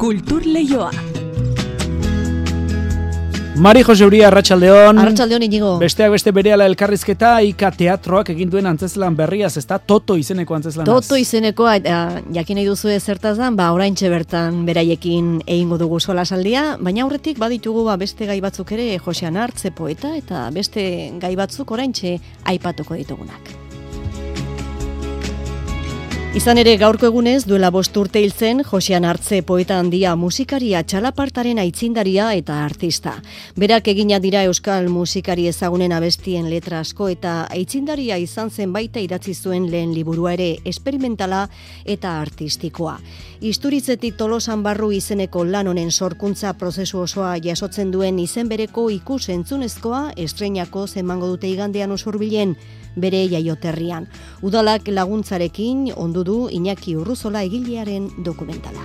Kultur Leioa. Mari Jose Uria, Arratxaldeon. Arratxaldeon inigo. Besteak beste berehala elkarrizketa, Ika teatroak egin duen antzeslan berriaz, ez da Toto izeneko antzeslanaz. Toto izenekoa, eta jakin nahi duzu zertazan, ba, orain bertan beraiekin egingo dugu sola saldia, baina aurretik baditugu ba, beste gai batzuk ere Josean Artze poeta, eta beste gai batzuk orain aipatuko ditugunak. Izan ere gaurko egunez duela bost urte hiltzen Josean Artze poeta handia musikaria txalapartaren aitzindaria eta artista. Berak egina dira euskal musikari ezagunen abestien letra asko eta aitzindaria izan zen baita idatzi zuen lehen liburua ere esperimentala eta artistikoa. Isturitzetik tolosan barru izeneko lan honen sorkuntza prozesu osoa jasotzen duen izen bereko ikus entzunezkoa estreinako zenmango dute igandean usurbilen bere jaioterrian. Udalak laguntzarekin ondu du Iñaki Urruzola egilearen dokumentala.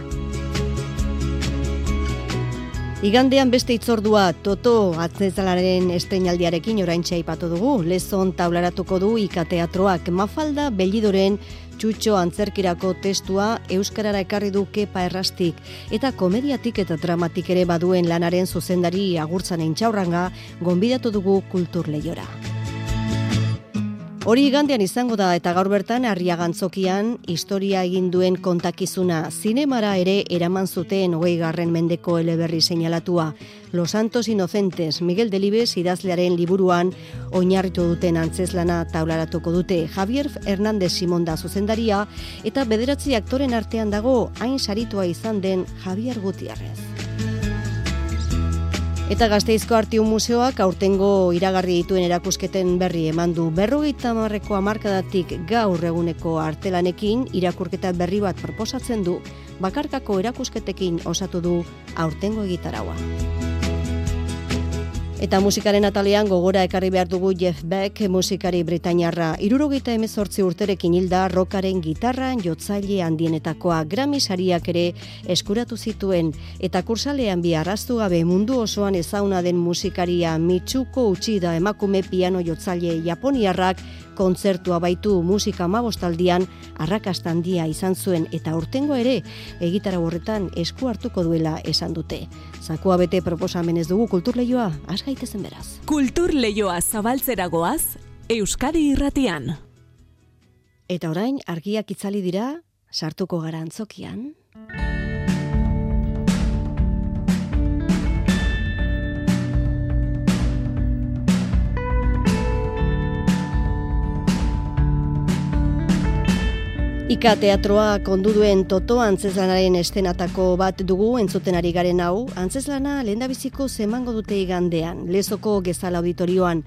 Igandean beste itzordua Toto atzezalaren esteinaldiarekin orain aipatu dugu. Lezon taularatuko du ikateatroak mafalda bellidoren txutxo antzerkirako testua Euskarara ekarri du kepa errastik eta komediatik eta dramatik ere baduen lanaren zuzendari agurtzan entxaurranga gonbidatu dugu kultur lehiora. Hori gandean izango da eta gaur bertan harriagantzokian historia egin duen kontakizuna zinemara ere eraman zuten hogei garren mendeko eleberri seinalatua. Los Santos Inocentes Miguel Delibes idazlearen liburuan oinarritu duten antzeslana taularatuko dute Javier Hernández Simonda zuzendaria eta bederatzi aktoren artean dago hain saritua izan den Javier Gutiérrez. Eta Gazteizko Artiu Museoak aurtengo iragarri dituen erakusketen berri eman du. Berrogeita marreko amarkadatik gaur eguneko artelanekin irakurketa berri bat proposatzen du, bakarkako erakusketekin osatu du aurtengo egitaraua. Eta musikaren atalean gogora ekarri behar dugu Jeff Beck musikari britainarra. Irurogeita emezortzi urterekin hilda rokaren gitarran jotzaile handienetakoa Grammy sariak ere eskuratu zituen. Eta kursalean bi arrastu gabe mundu osoan ezauna den musikaria Mitsuko Uchida emakume piano jotzaile japoniarrak kontzertua baitu musika mabostaldian arrakasta handia izan zuen eta urtengo ere egitara horretan esku hartuko duela esan dute. Zakua bete proposamen ez dugu kulturleioa, az gaitezen beraz. Kulturleioa zabaltzeragoaz, Euskadi irratian. Eta orain, argiak itzali dira, sartuko gara antzokian. Ika teatroa kondu duen Toto antzeslanaren estenatako bat dugu entzuten ari garen hau, antzeslana lehendabiziko zemango dute igandean, lezoko gezala auditorioan.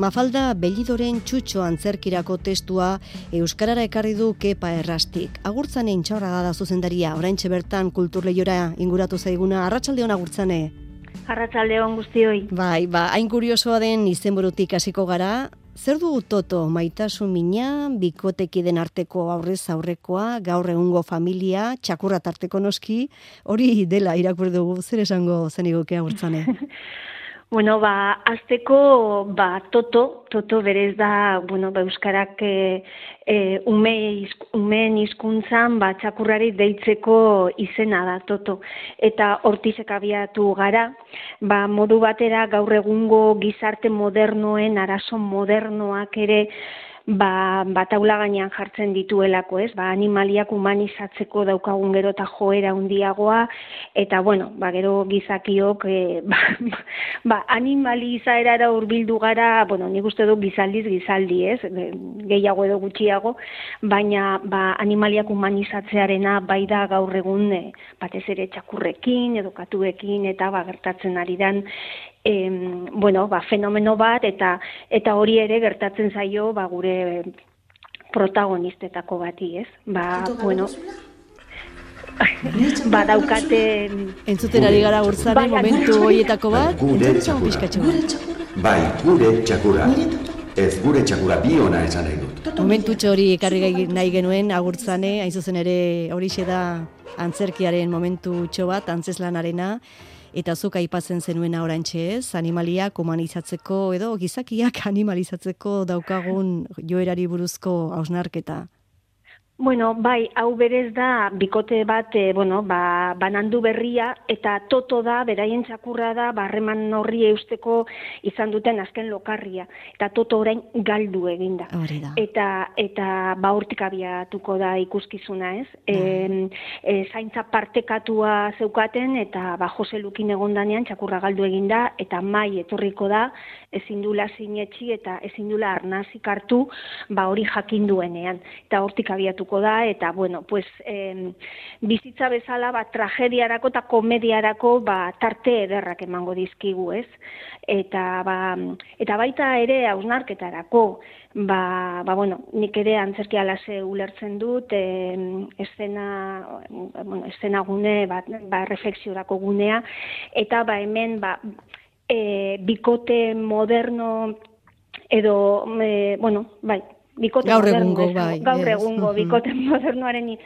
Mafalda bellidoren txutxo antzerkirako testua Euskarara ekarri du kepa errastik. Agurtzane intxaurra da zuzendaria, orain bertan kulturleiora inguratu zaiguna, arratsaldeon agurtzane. Arratsaldeon guztioi. Bai, ba, hain kuriosoa den izenburutik hasiko gara, Zer dugu toto, maitasun mina, bikoteki den arteko aurrez aurrekoa, gaur egungo familia, txakurra tarteko noski, hori dela irakur dugu, zer esango zen iguke agurtzane? Bueno, ba, azteko, ba, toto, toto berez da, bueno, ba, euskarak e, e, ume, izk, umeen hizkuntzan ba, txakurrari deitzeko izena da, toto. Eta hortizek abiatu gara, ba, modu batera gaur egungo gizarte modernoen, arazo modernoak ere, ba, ba taula gainean jartzen dituelako, ez? Ba, animaliak humanizatzeko daukagun gero eta joera handiagoa eta bueno, ba, gero gizakiok e, ba, ba, animali izaerara hurbildu gara, bueno, nik uste du gizaldiz gizaldi, ez? Gehiago edo gutxiago, baina ba, animaliak humanizatzearena bai da gaur egun e, batez ere txakurrekin, edukatuekin eta ba, gertatzen ari dan em, bueno, ba, fenomeno bat eta eta hori ere gertatzen zaio ba, gure protagonistetako bati, ez? Ba, bueno, ba daukate entzuten ari gara urtzaren momentu hoietako bat. Gure txakura bai gure txakura ez gure txakura bi ona esan nahi dut. Momentu hori ekarri nahi genuen agurtzane hain zuzen ere hori da antzerkiaren momentu txo bat antzeslanarena eta zuk aipatzen zenuen orantxe ez, animaliak humanizatzeko edo gizakiak animalizatzeko daukagun joerari buruzko hausnarketa. Bueno, bai, hau berez da, bikote bat, e, bueno, ba, banandu berria, eta toto da, beraien txakurra da, barreman horri eusteko izan duten azken lokarria. Eta toto orain galdu eginda. Da. Eta, eta ba hortik abiatuko da ikuskizuna, ez? E, e, zaintza partekatua zeukaten, eta ba Jose Lukin egondanean txakurra galdu eginda, eta mai etorriko da, ezin dula sinetxi eta ezin dula arnazik hartu, ba hori jakin duenean. Eta hortik abiatuko da eta bueno, pues eh, bizitza bezala ba tragediarako eta komediarako ba tarte ederrak emango dizkigu, ez? Eta ba, eta baita ere ausnarketarako ba, ba bueno, nik ere antzerki alase ulertzen dut, eh, escena bueno, escena gune bat ba reflexiorako gunea eta ba hemen ba e, bikote moderno edo e, bueno, bai, bikote gaur egungo, bai, gaur yes. egungo Mhm. bikote modernoaren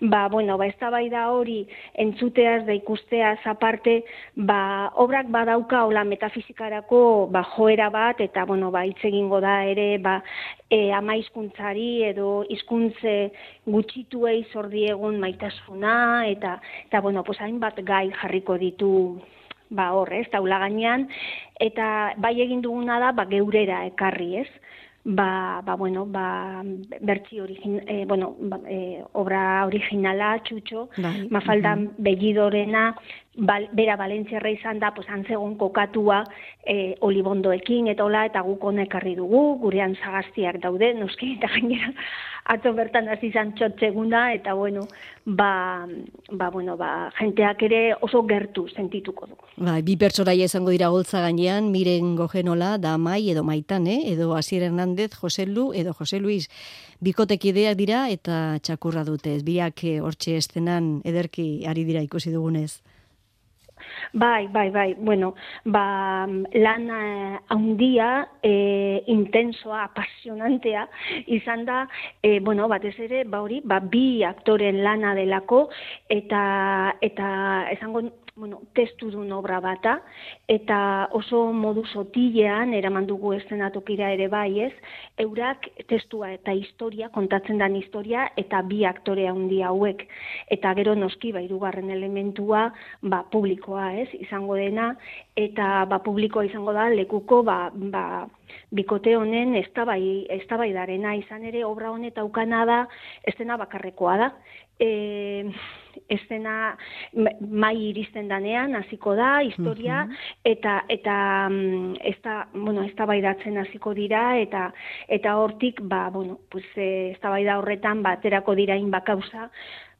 ba bueno ba eztabaida hori entzuteaz da ikusteaz aparte ba obrak badauka hola metafizikarako ba joera bat eta bueno ba hitz egingo da ere ba e, ama hizkuntzari edo hizkuntze gutxituei zor diegun maitasuna eta eta bueno pues hainbat gai jarriko ditu ba hor, ez, taula gainean, eta bai egin duguna da, ba, geurera ekarri, ez, ba, ba bueno, ba, bertzi origin, e, bueno, ba, e, obra originala, txutxo, Bai, Mafalda Bellidorena, bal, bera Valentziarra izan da, pues, antzegon kokatua e, olibondoekin, eta hola, eta guk hona ekarri dugu, gurean zagaztiak daude, noski, eta gainera, atzo bertan hasi izan txotxeguna, eta bueno, ba, ba, bueno, ba, jenteak ere oso gertu sentituko du. Bai, bi pertsonaia izango dira holtza gainean, miren gojenola, da mai edo maitan, eh? edo Asier Hernandez, Jose Lu, edo Jose Luis. Bikotekideak dira eta txakurra dute. Biak eh, hortxe estenan ederki ari dira ikusi dugunez. Bai, bai, bai, bueno, ba, lan eh, handia, eh, intensoa, apasionantea, izan da, eh, bueno, batez ere, ba hori, ba, bi aktoren lana delako, eta, eta esango, bueno, testudun obra bata, eta oso modu sotilean eraman dugu eszenatokira ere bai, ez? Eurak testua eta historia, kontatzen dan historia, eta bi aktore handi hauek. Eta gero noski, ba, hirugarren elementua, ba, publikoa, ez? Izango dena, eta ba, publikoa izango da lekuko, ba, ba, bikote honen eztabai eztabaidarena izan ere obra honet aukana da estena bakarrekoa da. E, estena ma- mai iristen danean hasiko da historia eta eta mm, ezta bueno eztabaidatzen hasiko dira eta eta hortik ba bueno pues eh, eztabaida horretan baterako dira hainbat kausa.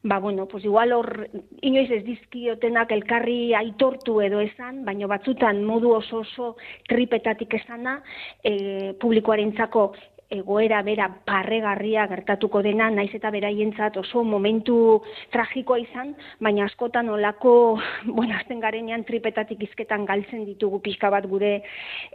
Ba bueno, pues igual hor inoiz ez dizkiotenak elkarri aitortu edo esan, baina batzutan modu oso oso tripetatik esana, e, publikoarentzako egoera bera parregarria gertatuko dena, naiz eta beraientzat oso momentu tragikoa izan, baina askotan olako, bueno, azten garenean tripetatik izketan galtzen ditugu pixka bat gure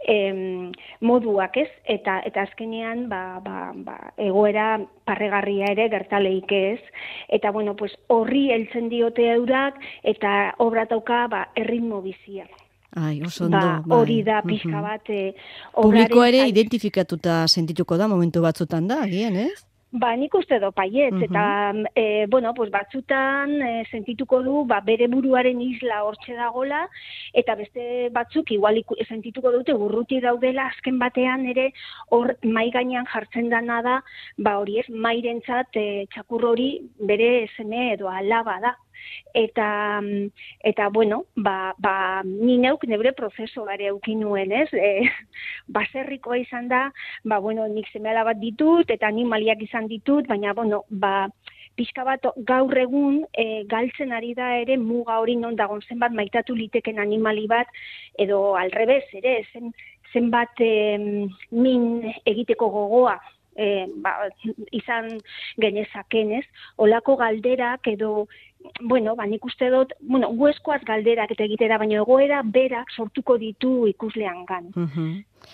em, moduak, ez? Eta eta azkenean ba, ba, ba, egoera parregarria ere gertaleik ez. Eta bueno, pues horri heltzen diote eurak eta obra dauka ba erritmo bizia. Ai, oso ondo. Ba, bai. hori da pixka bat eh, Publikoa ere obraren zai- identifikatuta sentituko da momentu batzutan da, agian, ez? Ba, nik uste do paietz, Mhm. eta, e, bueno, pues batzutan e, sentituko du, ba, bere buruaren isla hortxe dagola, eta beste batzuk, igual iku, sentituko dute urruti daudela, azken batean ere, hor, mai gainean jartzen dana da, ba, hori ez, mairentzat e, txakur hori bere seme edo alaba da. Eta, eta bueno, ba, ba, ni neuk neure prozeso gare eukin nuen, ez? E, baserrikoa izan da, ba, bueno, nik seme bat ditut, eta animaliak izan ditut, baina, bueno, ba, pixka bat gaur egun e, galtzen ari da ere muga hori non dagon zenbat maitatu liteken animali bat, edo alrebez ere, zen, zenbat em, min egiteko gogoa e, ba, izan genezaken, ez? Olako galderak edo bueno, ba, nik uste dut, bueno, gueskoaz galderak eta egitera, baina egoera berak sortuko ditu ikuslean gan. Mhm.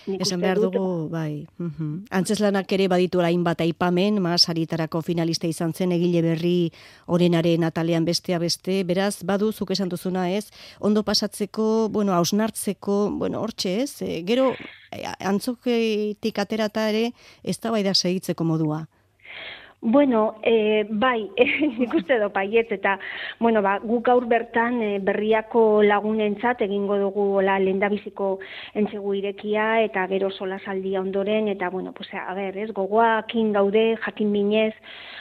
Nik Esan behar dugu, bai. mhm. Antzeslanak ere baditu hainbat aipamen, masaritarako finalista izan zen egile berri orenaren atalean bestea beste, beraz, badu zuk esan duzuna ez, ondo pasatzeko, bueno, hausnartzeko, bueno, hortxe ez, e, gero e, antzoketik aterata ere ez da segitzeko modua. Bueno, e, bai, nik uste do paiet, eta, bueno, ba, guk gaur bertan e, berriako lagunentzat egingo dugu la lendabiziko entzegu irekia, eta gero sola saldia ondoren, eta, bueno, pues, a ber, ez, gogoakin gaude, jakin minez,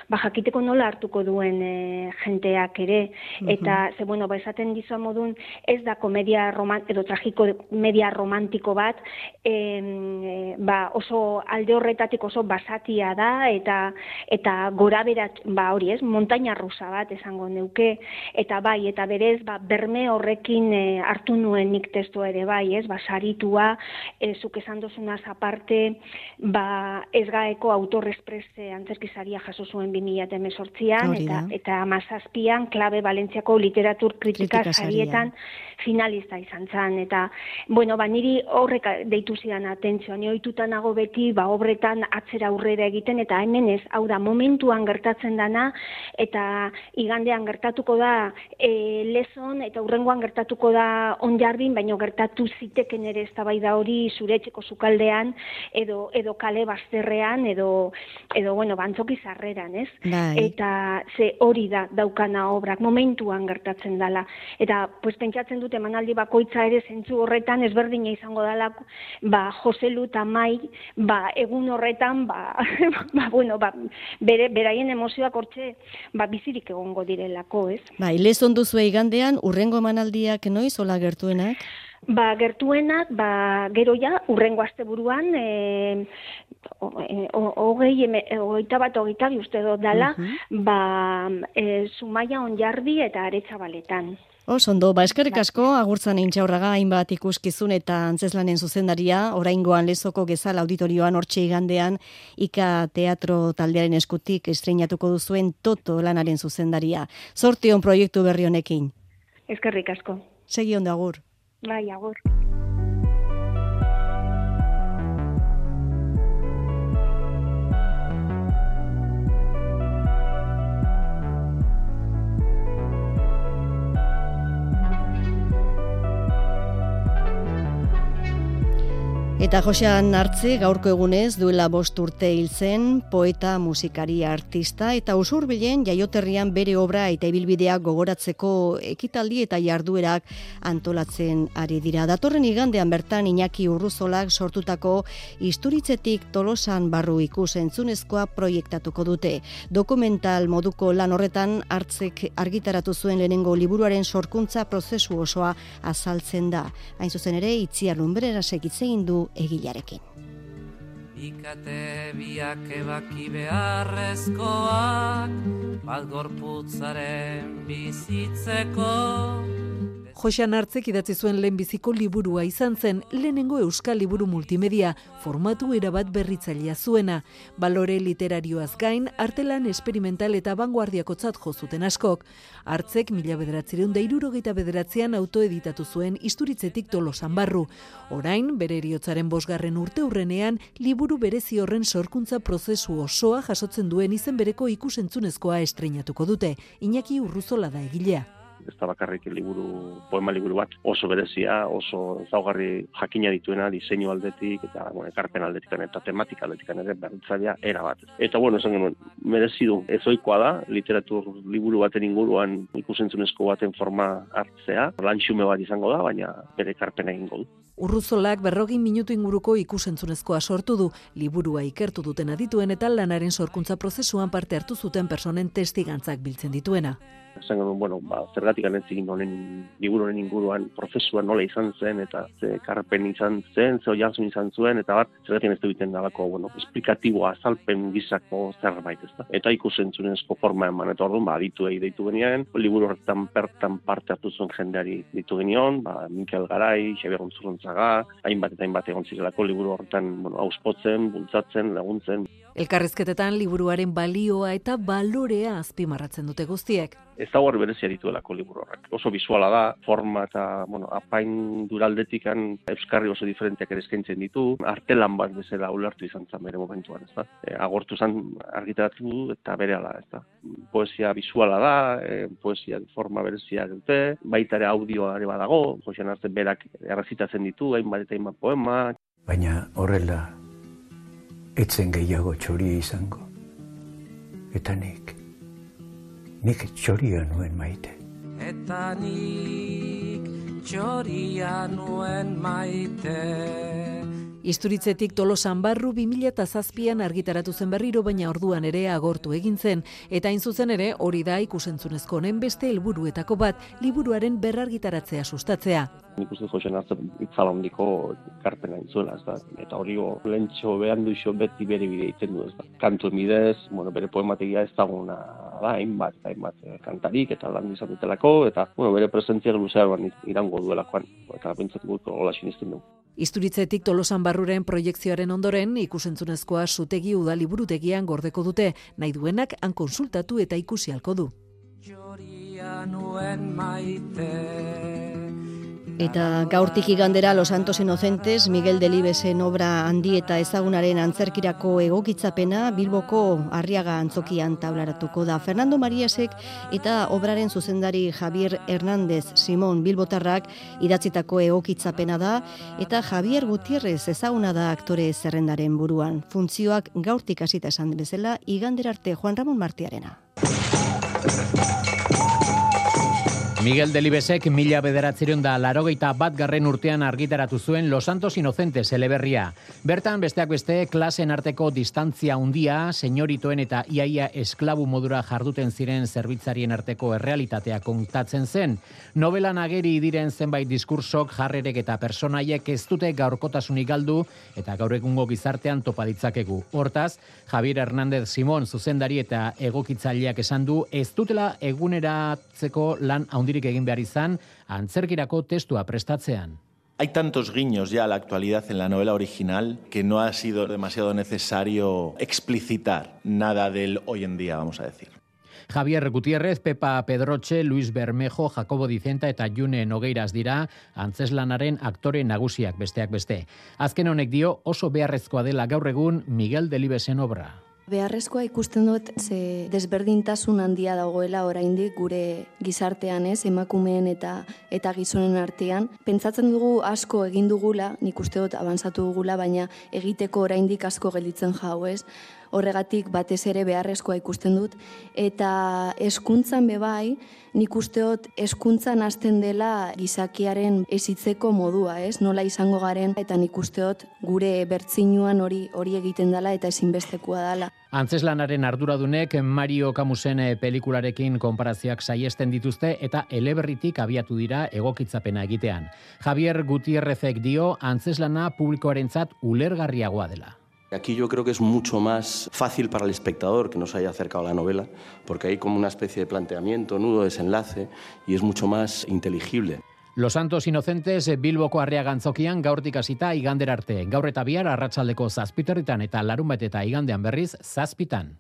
ba, jakiteko nola hartuko duen e, jenteak ere, eta, ze, bueno, ba, esaten dizua modun, ez da komedia roman, edo tragiko media romantiko bat, e, ba, oso alde horretatik oso basatia da, eta, eta gora berat, ba, hori ez, montaina rusa bat esango neuke, eta bai, eta berez, ba, berme horrekin e, hartu nuen nik testu ere bai, ez, ba, saritua, e, zuk esan dozunaz aparte, ba, ez gaeko autorresprese antzerkizaria jaso zuen 2018an Hori eta eta amazazpian klabe Valentziako literatur Kritika sarietan finalista izan zen eta bueno ba niri horrek deitu zidan atentzioa ni ohituta nago beti ba obretan atzera aurrera egiten eta hemen ez hau da momentuan gertatzen dana eta igandean gertatuko da e, lezon eta urrengoan gertatuko da onjarbin baino gertatu ziteken ere eztabaida hori zure etxeko sukaldean edo edo kale bazterrean edo edo bueno bantzoki sarreran, ez? Bai. Eta ze hori da daukana obrak momentuan gertatzen dala. Eta pues pentsatzen dut emanaldi bakoitza ere zentzu horretan ezberdina izango dela ba Jose Lu eta Mai ba egun horretan ba, ba bueno ba bere beraien emozioak hortxe ba bizirik egongo direlako, ez? Bai, lezon duzu igandean, urrengo emanaldiak noiz, hola gertuenak? Ba, gertuenak, ba, gero ja, urrengo asteburuan, e, hogei, eme- hogeita bat, hogeita bi uste dut dala, ba, e, Zumaia onjardi eta aretsa baletan. Os, ondo, ba, eskerrik asko, agurtzan intxaurraga hainbat ikuskizun eta antzeslanen zuzendaria, oraingoan lezoko gezal auditorioan hortxe igandean, Ika Teatro taldearen eskutik estreinatuko duzuen Toto lanaren zuzendaria. Zortion proiektu berri honekin. Eskerrik asko. Segi ondo agur. Bai, agur. Eta Josean Artze gaurko egunez duela bost urte hil zen, poeta, musikari, artista eta usurbilen jaioterrian bere obra eta ibilbideak gogoratzeko ekitaldi eta jarduerak antolatzen ari dira. Datorren igandean bertan Iñaki Urruzolak sortutako isturitzetik tolosan barru ikus entzunezkoa proiektatuko dute. Dokumental moduko lan horretan hartzek argitaratu zuen lehenengo liburuaren sorkuntza prozesu osoa azaltzen da. Hain zuzen ere, itziar lumbrera segitzein du egilarekin. Ikate biak ebaki beharrezkoak Bat gorputzaren bizitzeko Josean Artzek idatzi zuen lehenbiziko liburua izan zen lehenengo euskal liburu multimedia formatu erabat berritzailea zuena. Balore literarioaz gain, artelan esperimental eta vanguardiakotzat jo zuten askok. Artzek mila bederatzireun da irurogeita bederatzean autoeditatu zuen isturitzetik tolosan barru. Orain, bere eriotzaren bosgarren urte hurrenean, liburu berezi horren sorkuntza prozesu osoa jasotzen duen izen bereko ikusentzunezkoa estreinatuko dute. Iñaki Urruzola da egilea. Ez da bakarrik liburu, poema liburu bat oso berezia, oso zaugarri jakina dituena, diseinu aldetik, eta bueno, ekarpen aldetik eta tematika aldetik ere berritzailea era bat. Eta bueno, esan genuen, merezi du, ez ohikoa da, literatur liburu baten inguruan ikusentzunezko baten forma hartzea, lantxume bat izango da, baina bere ekarpena egingo du. Urruzolak berrogin minutu inguruko ikusentzunezkoa sortu du, liburua ikertu duten adituen eta lanaren sorkuntza prozesuan parte hartu zuten personen testigantzak biltzen dituena. Esan genuen, bueno, ba, zergatik anetzin honen liburu honen inguruan prozesua nola izan zen, eta ze karpen izan zen, ze oiarzun izan zuen, eta bat, zergatik ez egiten dalako, bueno, esplikatiboa, azalpen gizako zerbait, ez da. Eta ikusentzunezko forma eman, eta orduan, ba, aditu deitu genian, liburu horretan bertan parte hartu zuen jendeari ditu genion, ba, Mikel Garai, Xabier Gontzurrontzaga, hainbat eta hainbat egon zirelako liburu horretan, bueno, auspotzen, bultzatzen, laguntzen, Elkarrizketetan liburuaren balioa eta balorea azpimarratzen dute guztiek. ez da hor berezia dituelako liburu horrek. Oso visuala da, forma eta, bueno, apain duraldetikan euskarri oso diferenteak ere eskaintzen ditu, artelan bat bezala ulertu izan zen bere momentuan, ez da. E, agortu zen argitaratu eta bere ala, ez da. Poesia visuala da, e, poesia forma berezia dute, baita ere audioa ere badago, Josean Artzen berak errazitatzen ditu, hainbat eta hainbat poema, baina horrela etzen gehiago txoria izango. Eta nik, nik txoria nuen maite. Eta nik txoria nuen maite. Isturitzetik tolosan barru 2007an argitaratu zen berriro baina orduan ere agortu egin zen eta hain zuzen ere hori da ikusentzunezko honen beste helburuetako bat liburuaren berrargitaratzea sustatzea. Nik uste joxen hartzen itzala hondiko karpena intzuela, ez da. Eta hori lentxo behan duixo beti bere bide egiten du, ez da. Kantu bidez, bueno, bere poemategia ez daguna da, hainbat, hainbat eh, kantarik eta lan izan ditelako, eta bueno, bere presentzia luzean irango duelakoan, eta bintzat gut hola sinisten du. Isturitzetik tolosan barruren proiektzioaren ondoren ikusentzunezkoa zutegi udaliburutegian gordeko dute, nahi duenak han konsultatu eta ikusi halko du. Eta gaurtik igandera Los Santos Inocentes, Miguel Delibesen obra handi eta ezagunaren antzerkirako egokitzapena Bilboko Arriaga antzokian tablaratuko da. Fernando Mariesek eta obraren zuzendari Javier Hernández Simón Bilbotarrak idatzitako egokitzapena da eta Javier Gutierrez ezaguna da aktore zerrendaren buruan. Funtzioak gaurtik hasita esan bezala igandera arte Juan Ramon Martiarena. Miguel Delibesek mila bederatzeron da larogeita bat garren urtean argitaratu zuen Los Santos Inocentes eleberria. Bertan besteak beste klasen arteko distantzia undia, senyoritoen eta iaia esklabu modura jarduten ziren zerbitzarien arteko errealitatea kontatzen zen. Novelan ageri diren zenbait diskursok jarrerek eta personaiek ez dute gaurkotasunik galdu eta gaur egungo gizartean topa ditzakegu. Hortaz, Javier Hernández Simón zuzendari eta egokitzaileak esan du ez dutela eguneratzeko lan haundirik egin behar izan antzerkirako testua prestatzean. Hay tantos guiños ya a la actualidad en la novela original que no ha sido demasiado necesario explicitar nada del hoy en día, vamos a decir. Javier Gutiérrez, Pepa Pedroche, Luis Bermejo, Jacobo Dicenta eta June Nogeiras dira antzeslanaren aktore nagusiak besteak beste. Azken honek dio oso beharrezkoa dela gaur egun Miguel Delibesen obra. Beharrezkoa ikusten dut ze desberdintasun handia dagoela oraindik gure gizartean, ez, emakumeen eta eta gizonen artean. Pentsatzen dugu asko egin dugula, nik uste dut avanzatu dugula, baina egiteko oraindik asko gelditzen jau, ez? Horregatik batez ere beharrezkoa ikusten dut eta hezkuntzan bebai, nik uste dut hezkuntzan hasten dela gizakiaren ezitzeko modua, ez? Nola izango garen eta nik uste dut gure bertzinuan hori hori egiten dela eta ezinbestekoa dela. Antzeslanaren arduradunek Mario Camusen eh, pelikularekin konparazioak saiesten dituzte eta eleberritik abiatu dira egokitzapena egitean. Javier Gutierrezek dio antzeslana publikoarentzat ulergarriagoa dela. Aquí yo creo que es mucho más fácil para el espectador que nos haya acercado a la novela, porque hay como una especie de planteamiento, nudo, desenlace, y es mucho más inteligible. Los Santos Inocentes Bilboko Arriaga antzokian gaurtik hasita igander arte. Gaur eta bihar arratsaldeko zazpiterritan eta larun bat eta igandean berriz zazpitan.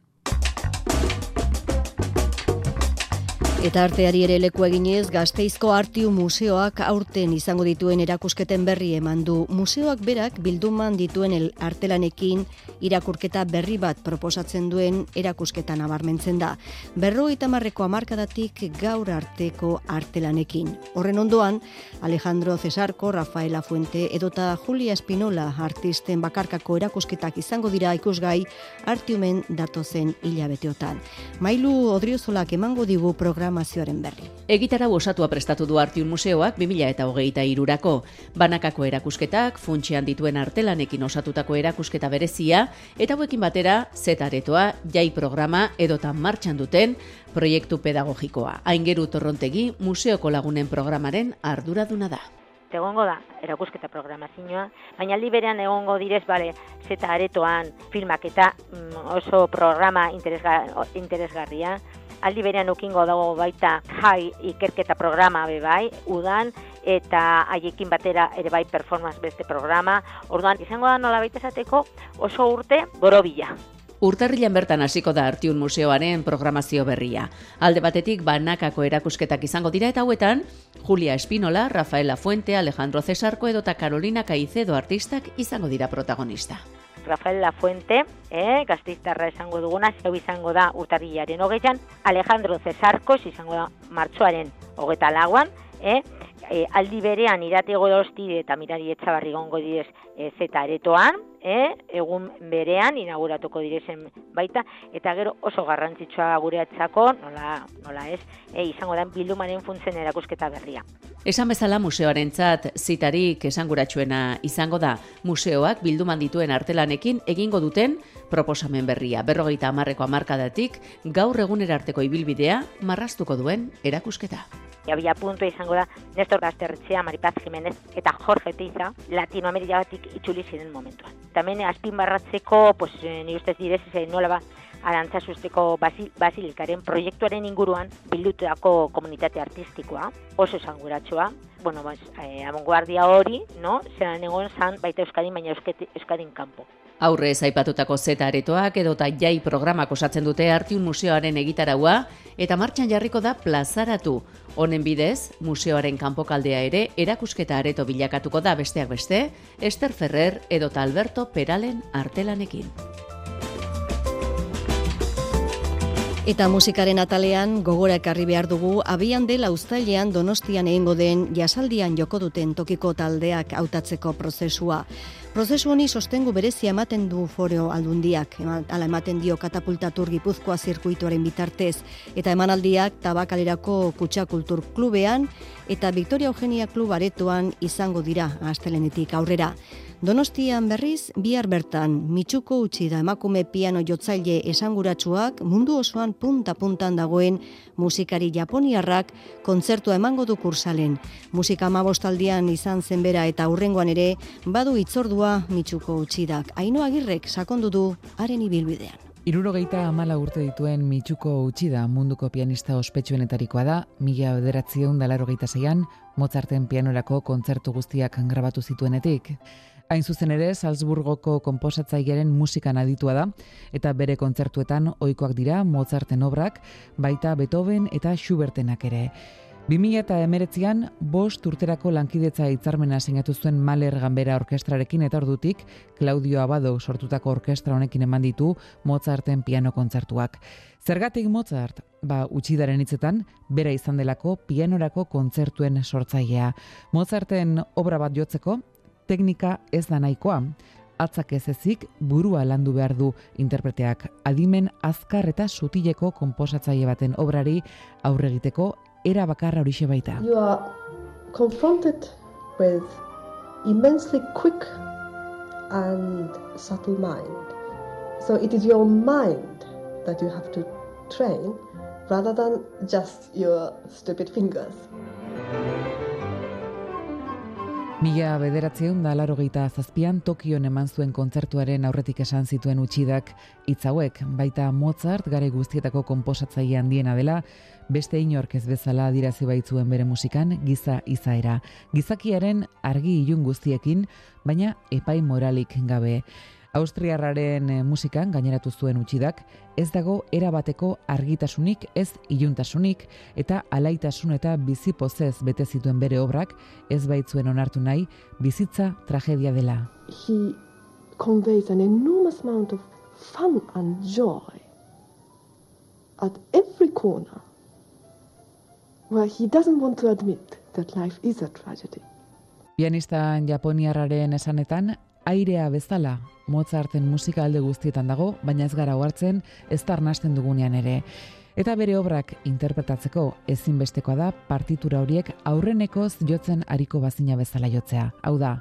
Eta arteari ere leku eginez, Gazteizko Artiu Museoak aurten izango dituen erakusketen berri eman du. Museoak berak bilduman dituen el artelanekin irakurketa berri bat proposatzen duen erakusketan nabarmentzen da. Berro eta marreko amarkadatik gaur arteko artelanekin. Horren ondoan, Alejandro Cesarko, Rafaela Fuente edota Julia Espinola artisten bakarkako erakusketak izango dira ikusgai Artiumen datozen hilabeteotan. Mailu Odriozolak emango digu programazioaren berri. Egitara osatua prestatu du Artiun Museoak 2000 eta hogeita irurako. Banakako erakusketak, funtsean dituen artelanekin osatutako erakusketa berezia, eta hauekin batera, zetaretoa, jai programa edota martxan duten proiektu pedagogikoa. Aingeru Torrontegi, Museoko lagunen programaren arduraduna da egongo da erakusketa programazioa, baina aldi berean egongo direz, bale, zeta aretoan filmak eta mm, oso programa interesga, interesgarria, aldi berean ukingo dago baita jai ikerketa programa be bai, udan, eta haiekin batera ere bai performance beste programa, orduan izango da nola baita esateko oso urte borobila. Urtarrilan bertan hasiko da Artiun Museoaren programazio berria. Alde batetik banakako erakusketak izango dira eta hauetan Julia Espinola, Rafaela Fuente, Alejandro Cesarko edota Carolina Caicedo artistak izango dira protagonista. Rafael Lafuente, eh, gazteiztarra esango duguna, zeu izango da urtarrilaren hogeian, Alejandro Cesarkos izango da martxoaren hogeta laguan, eh, e, aldi berean irate godosti eta mirari etxabarri gongo didez e, zeta aretoan, e, egun berean inauguratuko direzen baita, eta gero oso garrantzitsua gure atzako, nola, nola ez, e, izango da bildumaren funtzen erakusketa berria. Esan bezala museoaren txat, zitarik esanguratsuena izango da, museoak bilduman dituen artelanekin egingo duten proposamen berria. Berrogeita amarreko amarkadatik, gaur egunerarteko ibilbidea marrastuko duen erakusketa abia puntu izango da Nestor Gazterretxea, Maripaz Jimenez eta Jorge Teiza Latinoamerikatik itxuli ziren momentuan. Tamen azpin barratzeko, pues, ni ustez direz, nola ba, arantza susteko basil, basilikaren proiektuaren inguruan bildutako komunitate artistikoa, oso esanguratxoa, bueno, bas, eh, hori, no? zeran egon zan baita Euskadin, baina Euskadin kanpo. Aurrez aipatutako zeta aretoak edota jai programak osatzen dute Artiun Museoaren egitaraua eta martxan jarriko da plazaratu. Honen bidez, museoaren kanpokaldea ere erakusketa areto bilakatuko da besteak beste, Ester Ferrer edota Alberto Peralen artelanekin. Eta musikaren atalean gogora ekarri behar dugu abian dela uztailean donostian egingo den jasaldian joko duten tokiko taldeak hautatzeko prozesua. Prozesu honi sostengu berezia ematen du foreo aldundiak, ala ematen dio katapultatur gipuzkoa zirkuituaren bitartez, eta emanaldiak tabakalerako kutsa kultur klubean eta Victoria Eugenia klub aretoan izango dira astelenetik aurrera. Donostian berriz, bihar bertan, mitxuko utzi da emakume piano jotzaile esanguratsuak mundu osoan punta-puntan dagoen musikari japoniarrak kontzertua emango du kursalen. Musika amabostaldian izan zenbera eta hurrengoan ere, badu itzordua mitxuko utzidak. Aino agirrek sakondu du haren ibilbidean. Irurogeita amala urte dituen Mitsuko Uchida munduko pianista ospetsuenetarikoa da, mila bederatzion dalarogeita zeian, Mozarten pianorako kontzertu guztiak grabatu zituenetik. Hain zuzen ere, Salzburgoko konposatzailearen musikan aditua da, eta bere kontzertuetan ohikoak dira Mozarten obrak, baita Beethoven eta Schubertenak ere. 2000 eta emeretzian, bost urterako lankidetza hitzarmena sinatu zuen Mahler Ganbera Orkestrarekin eta ordutik, Claudio Abado sortutako orkestra honekin eman ditu Mozarten piano kontzertuak. Zergatik Mozart? Ba, utxidaren hitzetan, bera izan delako pianorako kontzertuen sortzailea. Mozarten obra bat jotzeko, teknika ez da nahikoa. Atzak ez ezik burua landu behar du interpreteak adimen azkar eta sutileko konposatzaile baten obrari aurre egiteko era bakarra horixe baita. You are confronted with immensely quick and subtle mind. So it is your mind that you have to train rather than just your stupid fingers. Mila bederatzeun da laro zazpian Tokion eman zuen kontzertuaren aurretik esan zituen utxidak hitzauek baita Mozart gare guztietako konposatzaile handiena dela, beste inork ez bezala adirazi baitzuen bere musikan giza izaera. Gizakiaren argi ilun guztiekin, baina epai moralik gabe. Austriarraren eh, musikan gaineratu zuen utxidak, ez dago erabateko argitasunik, ez iluntasunik, eta alaitasun eta bizipozez bete zituen bere obrak, ez baitzuen onartu nahi, bizitza tragedia dela. He conveys an enormous amount of fun and joy at every corner where he doesn't want to admit that life is a tragedy. Pianista japoniarraren esanetan, airea bezala Mozarten musika alde guztietan dago, baina ez gara hartzen ez tarnasten dugunean ere. Eta bere obrak interpretatzeko ezinbestekoa da partitura horiek aurrenekoz jotzen ariko bazina bezala jotzea. Hau da,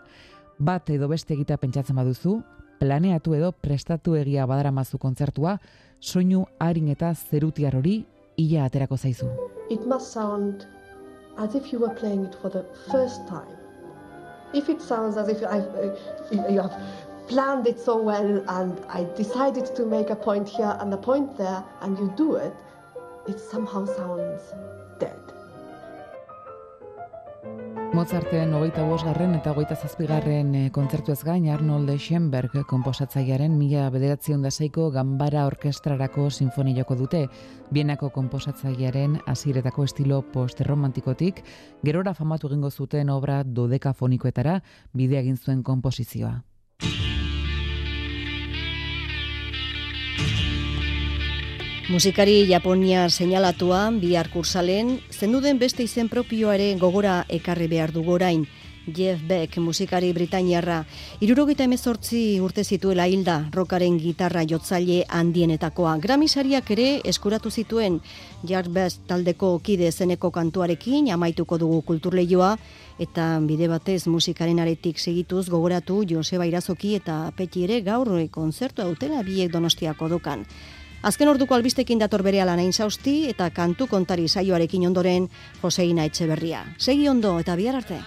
bat edo beste egita pentsatzen baduzu, planeatu edo prestatu egia badaramazu kontzertua, soinu harin eta zerutiar hori ia aterako zaizu. It must sound as if you were playing it for the first time. If it sounds as if I, uh, you have planned it so well and I decided to make a point here and a point there and you do it, it somehow sounds Mozarten hogeita bosgarren eta hogeita zazpigarren eh, kontzertu ez gain Arnold Schoenberg komposatzailearen mila bederatzen da seiko gambara orkestrarako sinfonioko dute. Bienako komposatzailearen hasiretako estilo post-romantikotik, gerora famatu egingo zuten obra dodekafonikoetara bidea egin zuen komposizioa. Musikari Japonia seinalatua bihar kursalen, zenuden beste izen propioa ere gogora ekarri behar du. Jeff Beck, musikari britainiarra. Irurogeita emezortzi urte zituela hilda, rokaren gitarra jotzaile handienetakoa. Gramisariak ere eskuratu zituen Jarbest taldeko kide zeneko kantuarekin, amaituko dugu kulturleioa, eta bide batez musikaren aretik segituz gogoratu Joseba Irazoki eta Peti ere gaur konzertu autela biek donostiako dokan. Azken orduko albistekin dator bere ala nain sausti eta kantu kontari saioarekin ondoren Joseina Etxeberria. Segi ondo eta bihar arte.